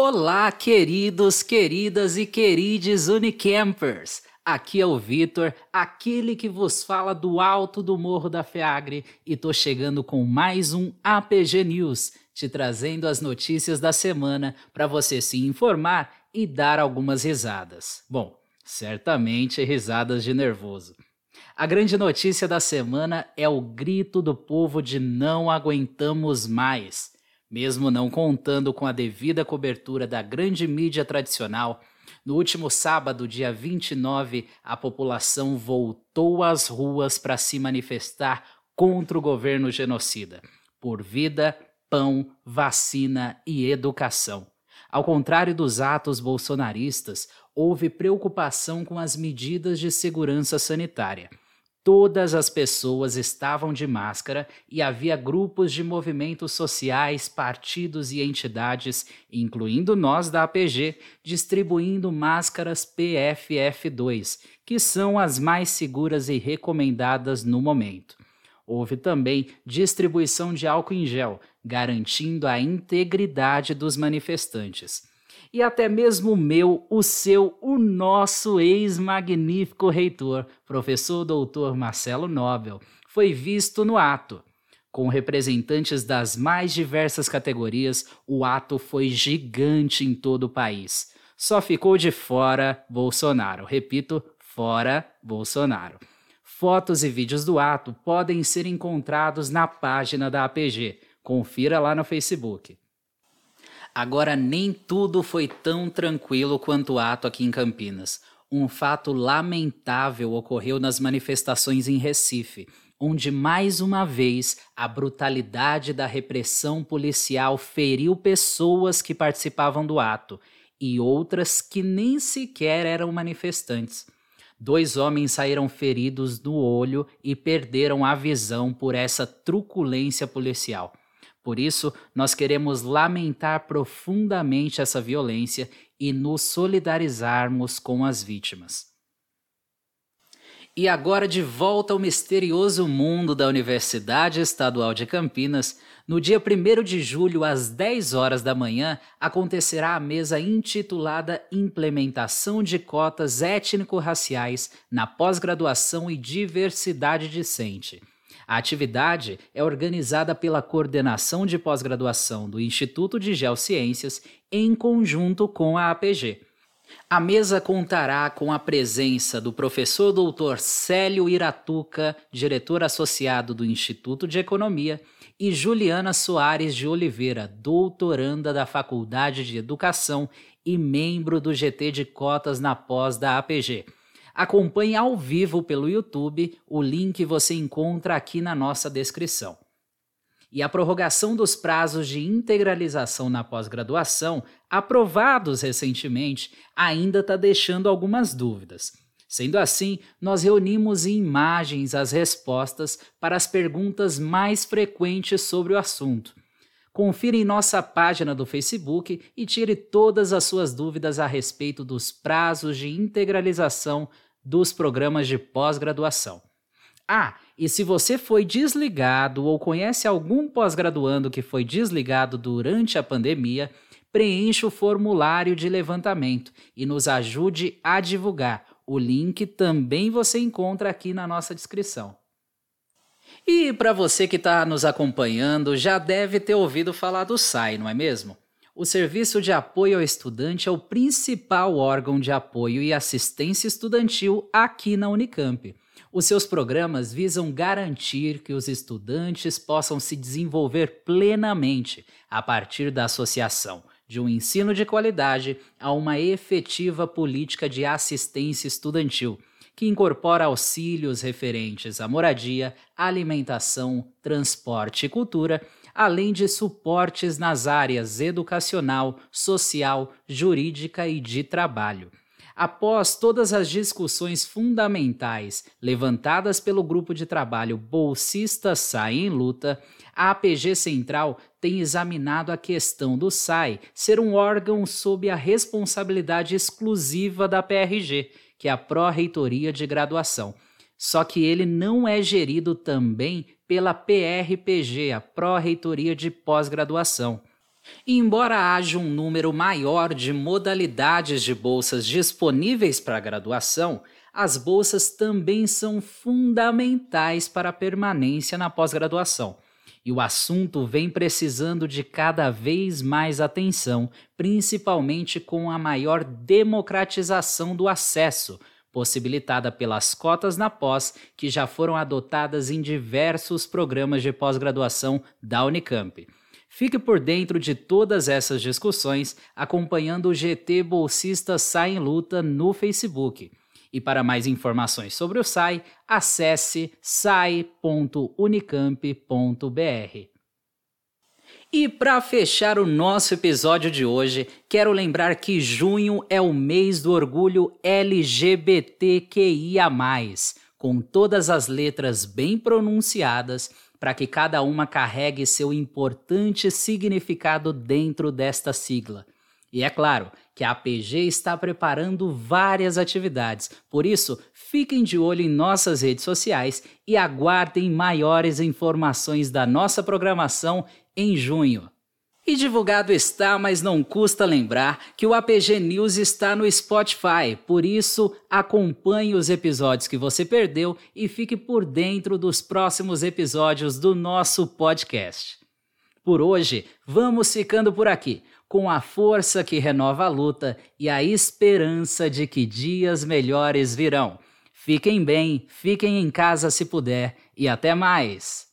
Olá, queridos, queridas e querides Unicampers! Aqui é o Vitor, aquele que vos fala do alto do Morro da Feagre, e tô chegando com mais um APG News, te trazendo as notícias da semana para você se informar e dar algumas risadas. Bom, certamente risadas de nervoso. A grande notícia da semana é o grito do povo de não aguentamos mais. Mesmo não contando com a devida cobertura da grande mídia tradicional, no último sábado, dia 29, a população voltou às ruas para se manifestar contra o governo genocida, por vida, pão, vacina e educação. Ao contrário dos atos bolsonaristas, houve preocupação com as medidas de segurança sanitária. Todas as pessoas estavam de máscara e havia grupos de movimentos sociais, partidos e entidades, incluindo nós da APG, distribuindo máscaras PFF2, que são as mais seguras e recomendadas no momento. Houve também distribuição de álcool em gel, garantindo a integridade dos manifestantes e até mesmo o meu, o seu, o nosso ex-magnífico reitor, professor doutor Marcelo Nobel, foi visto no ato. Com representantes das mais diversas categorias, o ato foi gigante em todo o país. Só ficou de fora Bolsonaro. Repito, fora Bolsonaro. Fotos e vídeos do ato podem ser encontrados na página da APG. Confira lá no Facebook. Agora, nem tudo foi tão tranquilo quanto o ato aqui em Campinas. Um fato lamentável ocorreu nas manifestações em Recife, onde mais uma vez a brutalidade da repressão policial feriu pessoas que participavam do ato e outras que nem sequer eram manifestantes. Dois homens saíram feridos no olho e perderam a visão por essa truculência policial. Por isso, nós queremos lamentar profundamente essa violência e nos solidarizarmos com as vítimas. E agora, de volta ao misterioso mundo da Universidade Estadual de Campinas, no dia 1 de julho, às 10 horas da manhã, acontecerá a mesa intitulada Implementação de Cotas Étnico-Raciais na Pós-Graduação e Diversidade Discente. A atividade é organizada pela Coordenação de Pós-Graduação do Instituto de Geociências em conjunto com a APG. A mesa contará com a presença do professor doutor Célio Iratuca, diretor associado do Instituto de Economia, e Juliana Soares de Oliveira, doutoranda da Faculdade de Educação e membro do GT de Cotas na pós da APG. Acompanhe ao vivo pelo YouTube, o link você encontra aqui na nossa descrição. E a prorrogação dos prazos de integralização na pós-graduação, aprovados recentemente, ainda está deixando algumas dúvidas. Sendo assim, nós reunimos em imagens as respostas para as perguntas mais frequentes sobre o assunto. Confira em nossa página do Facebook e tire todas as suas dúvidas a respeito dos prazos de integralização dos programas de pós-graduação. Ah, e se você foi desligado ou conhece algum pós-graduando que foi desligado durante a pandemia, preencha o formulário de levantamento e nos ajude a divulgar. O link também você encontra aqui na nossa descrição. E para você que está nos acompanhando, já deve ter ouvido falar do SAI, não é mesmo? O Serviço de Apoio ao Estudante é o principal órgão de apoio e assistência estudantil aqui na Unicamp. Os seus programas visam garantir que os estudantes possam se desenvolver plenamente a partir da associação de um ensino de qualidade a uma efetiva política de assistência estudantil, que incorpora auxílios referentes à moradia, alimentação, transporte e cultura além de suportes nas áreas educacional, social, jurídica e de trabalho. Após todas as discussões fundamentais levantadas pelo grupo de trabalho Bolsistas SAI em Luta, a APG Central tem examinado a questão do SAI ser um órgão sob a responsabilidade exclusiva da PRG, que é a Pró-Reitoria de Graduação. Só que ele não é gerido também pela PRPG, a Pró-Reitoria de Pós-Graduação. Embora haja um número maior de modalidades de bolsas disponíveis para a graduação, as bolsas também são fundamentais para a permanência na pós-graduação. E o assunto vem precisando de cada vez mais atenção, principalmente com a maior democratização do acesso, possibilitada pelas cotas na pós que já foram adotadas em diversos programas de pós-graduação da Unicamp. Fique por dentro de todas essas discussões acompanhando o GT Bolsista Sai em Luta no Facebook. E para mais informações sobre o SAI, acesse sai.unicamp.br. E para fechar o nosso episódio de hoje, quero lembrar que junho é o mês do orgulho LGBTQIA, com todas as letras bem pronunciadas para que cada uma carregue seu importante significado dentro desta sigla. E é claro que a APG está preparando várias atividades, por isso fiquem de olho em nossas redes sociais e aguardem maiores informações da nossa programação em junho. E divulgado está, mas não custa lembrar que o APG News está no Spotify, por isso acompanhe os episódios que você perdeu e fique por dentro dos próximos episódios do nosso podcast. Por hoje, vamos ficando por aqui, com a força que renova a luta e a esperança de que dias melhores virão. Fiquem bem, fiquem em casa se puder e até mais!